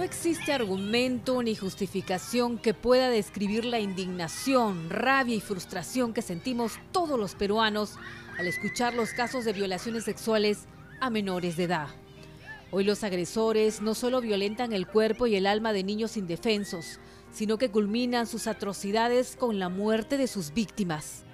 No existe argumento ni justificación que pueda describir la indignación, rabia y frustración que sentimos todos los peruanos al escuchar los casos de violaciones sexuales a menores de edad. Hoy los agresores no solo violentan el cuerpo y el alma de niños indefensos, sino que culminan sus atrocidades con la muerte de sus víctimas.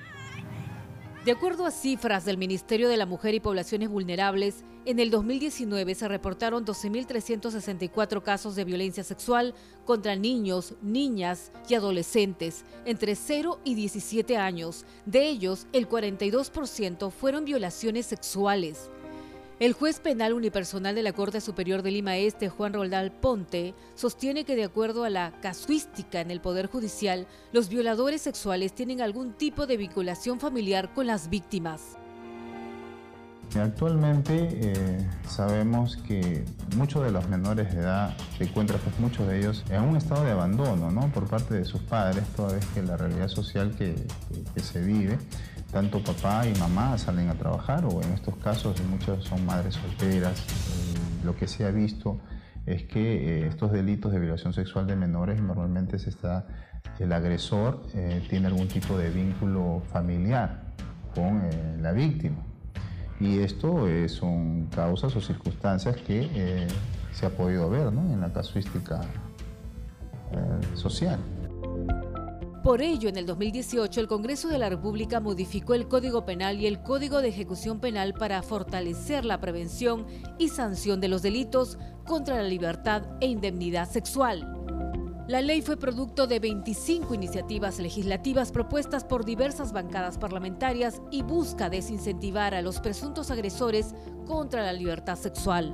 De acuerdo a cifras del Ministerio de la Mujer y Poblaciones Vulnerables, en el 2019 se reportaron 12.364 casos de violencia sexual contra niños, niñas y adolescentes entre 0 y 17 años. De ellos, el 42% fueron violaciones sexuales. El juez penal unipersonal de la Corte Superior de Lima Este, Juan Roldal Ponte, sostiene que de acuerdo a la casuística en el Poder Judicial, los violadores sexuales tienen algún tipo de vinculación familiar con las víctimas. Actualmente eh, sabemos que muchos de los menores de edad se encuentran, pues muchos de ellos, en un estado de abandono ¿no? por parte de sus padres, toda vez que la realidad social que, que se vive tanto papá y mamá salen a trabajar o en estos casos muchas son madres solteras. Eh, lo que se ha visto es que eh, estos delitos de violación sexual de menores normalmente se está, el agresor eh, tiene algún tipo de vínculo familiar con la víctima. Y esto son causas o circunstancias que se ha podido ver en la casuística social. Por ello, en el 2018, el Congreso de la República modificó el Código Penal y el Código de Ejecución Penal para fortalecer la prevención y sanción de los delitos contra la libertad e indemnidad sexual. La ley fue producto de 25 iniciativas legislativas propuestas por diversas bancadas parlamentarias y busca desincentivar a los presuntos agresores contra la libertad sexual.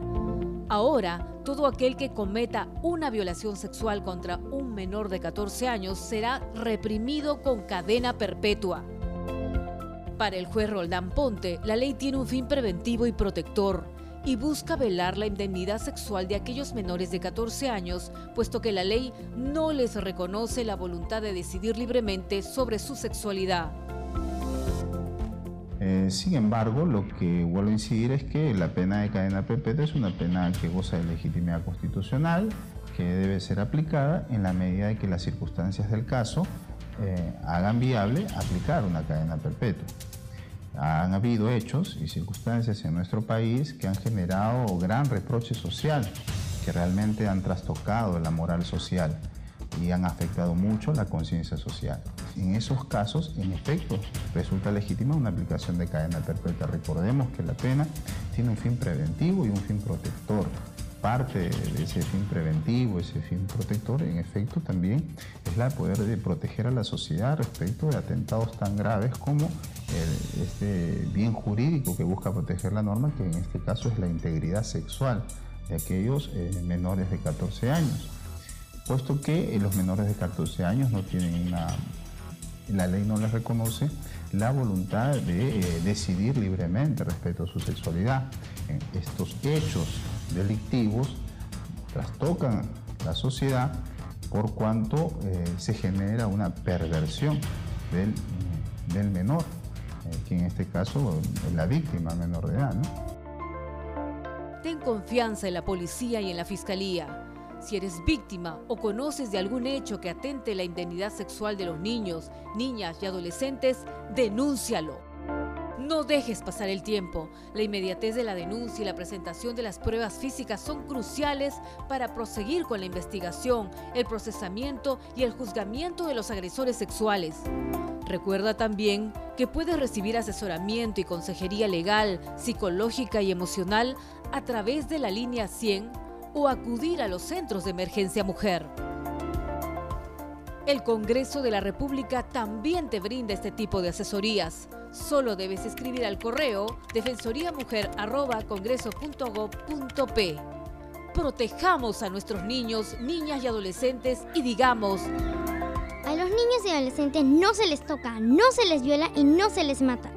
Ahora, todo aquel que cometa una violación sexual contra un menor de 14 años será reprimido con cadena perpetua. Para el juez Roldán Ponte, la ley tiene un fin preventivo y protector y busca velar la indemnidad sexual de aquellos menores de 14 años, puesto que la ley no les reconoce la voluntad de decidir libremente sobre su sexualidad. Eh, sin embargo, lo que vuelvo a incidir es que la pena de cadena perpetua es una pena que goza de legitimidad constitucional, que debe ser aplicada en la medida de que las circunstancias del caso eh, hagan viable aplicar una cadena perpetua. Han habido hechos y circunstancias en nuestro país que han generado gran reproche social, que realmente han trastocado la moral social y han afectado mucho la conciencia social. En esos casos, en efecto, resulta legítima una aplicación de cadena perpetua. Recordemos que la pena tiene un fin preventivo y un fin protector. Parte de ese fin preventivo, ese fin protector, en efecto, también es la poder de proteger a la sociedad respecto de atentados tan graves como este bien jurídico que busca proteger la norma, que en este caso es la integridad sexual de aquellos eh, menores de 14 años puesto que eh, los menores de 14 años no tienen una, la ley no les reconoce la voluntad de eh, decidir libremente respecto a su sexualidad. Estos hechos delictivos trastocan la sociedad por cuanto eh, se genera una perversión del, del menor, que en este caso es la víctima menor de edad. Ten confianza en la policía y en la fiscalía. Si eres víctima o conoces de algún hecho que atente la indemnidad sexual de los niños, niñas y adolescentes, denúncialo. No dejes pasar el tiempo. La inmediatez de la denuncia y la presentación de las pruebas físicas son cruciales para proseguir con la investigación, el procesamiento y el juzgamiento de los agresores sexuales. Recuerda también que puedes recibir asesoramiento y consejería legal, psicológica y emocional a través de la línea 100 o acudir a los centros de emergencia mujer. El Congreso de la República también te brinda este tipo de asesorías. Solo debes escribir al correo defensoriamujer.congreso.gov.p. Protejamos a nuestros niños, niñas y adolescentes y digamos... A los niños y adolescentes no se les toca, no se les viola y no se les mata.